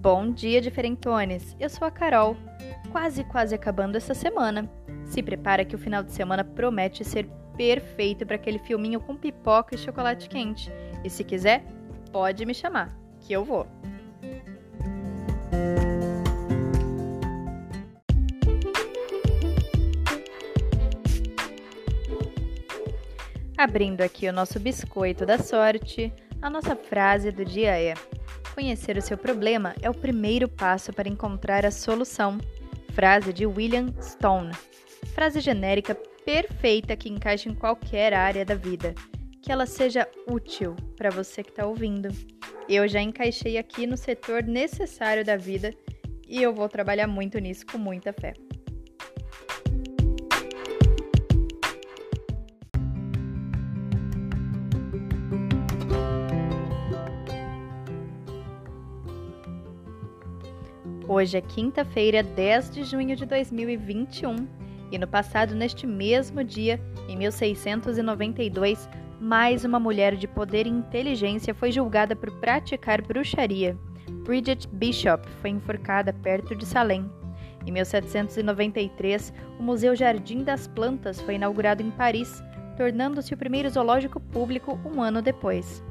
Bom dia, diferentones! Eu sou a Carol, quase quase acabando essa semana. Se prepara que o final de semana promete ser perfeito para aquele filminho com pipoca e chocolate quente. E se quiser, pode me chamar, que eu vou. Abrindo aqui o nosso biscoito da sorte, a nossa frase do dia é: Conhecer o seu problema é o primeiro passo para encontrar a solução. Frase de William Stone. Frase genérica perfeita que encaixa em qualquer área da vida. Que ela seja útil para você que está ouvindo. Eu já encaixei aqui no setor necessário da vida e eu vou trabalhar muito nisso com muita fé. Hoje é quinta-feira, 10 de junho de 2021, e no passado, neste mesmo dia, em 1692, mais uma mulher de poder e inteligência foi julgada por praticar bruxaria. Bridget Bishop foi enforcada perto de Salem. Em 1793, o Museu Jardim das Plantas foi inaugurado em Paris, tornando-se o primeiro zoológico público um ano depois.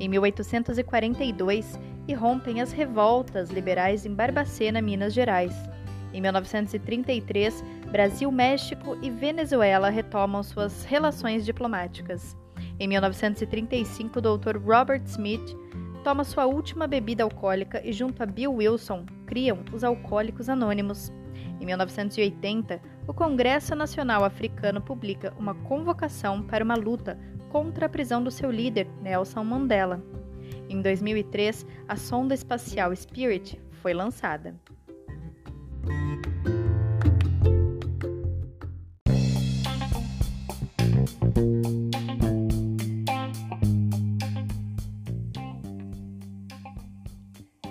Em 1842, irrompem as revoltas liberais em Barbacena, Minas Gerais. Em 1933, Brasil, México e Venezuela retomam suas relações diplomáticas. Em 1935, o Dr. Robert Smith toma sua última bebida alcoólica e, junto a Bill Wilson, criam os Alcoólicos Anônimos. Em 1980, o Congresso Nacional Africano publica uma convocação para uma luta contra a prisão do seu líder, Nelson Mandela. Em 2003, a sonda espacial Spirit foi lançada.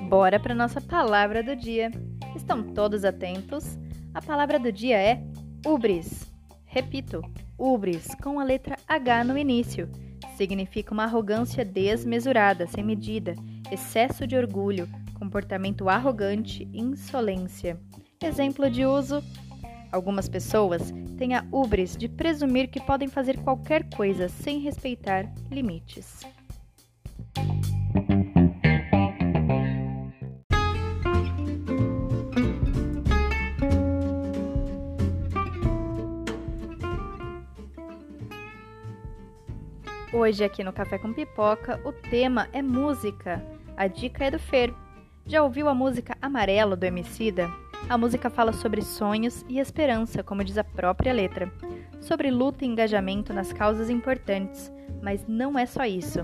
Bora para nossa palavra do dia. Estão todos atentos? A palavra do dia é ubris. Repito, ubris com a letra H no início. Significa uma arrogância desmesurada, sem medida, excesso de orgulho, comportamento arrogante, insolência. Exemplo de uso: algumas pessoas têm a ubris de presumir que podem fazer qualquer coisa sem respeitar limites. Hoje, aqui no Café com Pipoca, o tema é música. A dica é do Fer. Já ouviu a música Amarelo do Emicida? A música fala sobre sonhos e esperança, como diz a própria letra. Sobre luta e engajamento nas causas importantes. Mas não é só isso.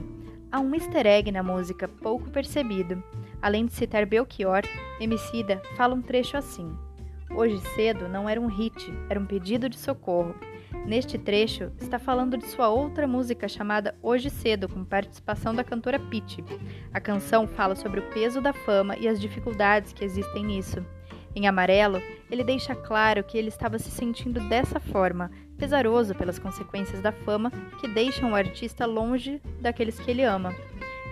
Há um easter egg na música, pouco percebido. Além de citar Belchior, Emicida fala um trecho assim. Hoje cedo não era um hit, era um pedido de socorro. Neste trecho, está falando de sua outra música chamada Hoje Cedo, com participação da cantora Pitty. A canção fala sobre o peso da fama e as dificuldades que existem nisso. Em Amarelo, ele deixa claro que ele estava se sentindo dessa forma, pesaroso pelas consequências da fama que deixam o artista longe daqueles que ele ama.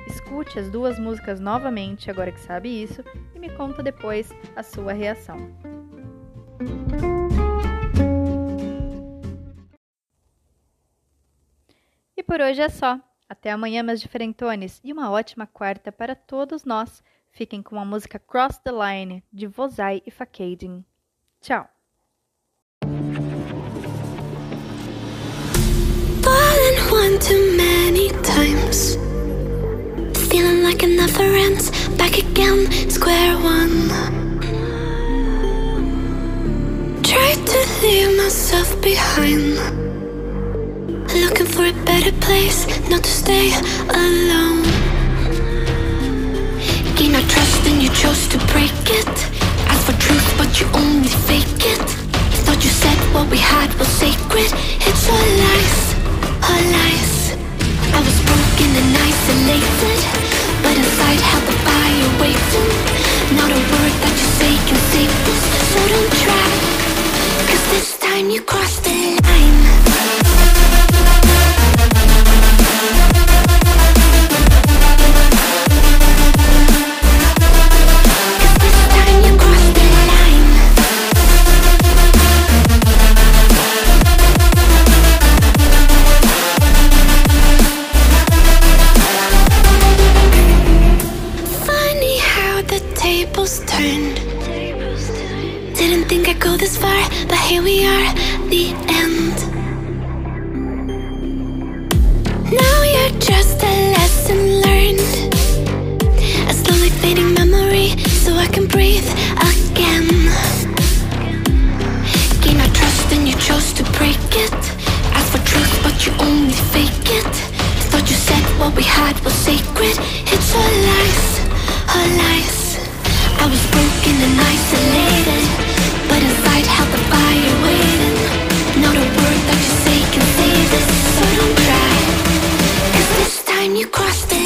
Escute as duas músicas novamente, agora que sabe isso, e me conta depois a sua reação. E por hoje é só. Até amanhã, meus diferentones, e uma ótima quarta para todos nós. Fiquem com a música Cross the Line, de Vozai e Fakading. Tchau! Feeling like ends Back again, square one to leave myself behind Looking for a better place, not to stay alone here we are, the end. Now you're just a lesson learned. A slowly fading memory, so I can breathe again. Gain our trust and you chose to break it. Ask for truth, but you only fake it. Thought you said what we had was sacred. It's all lies, all lies. I was broken and isolated, you crossed the.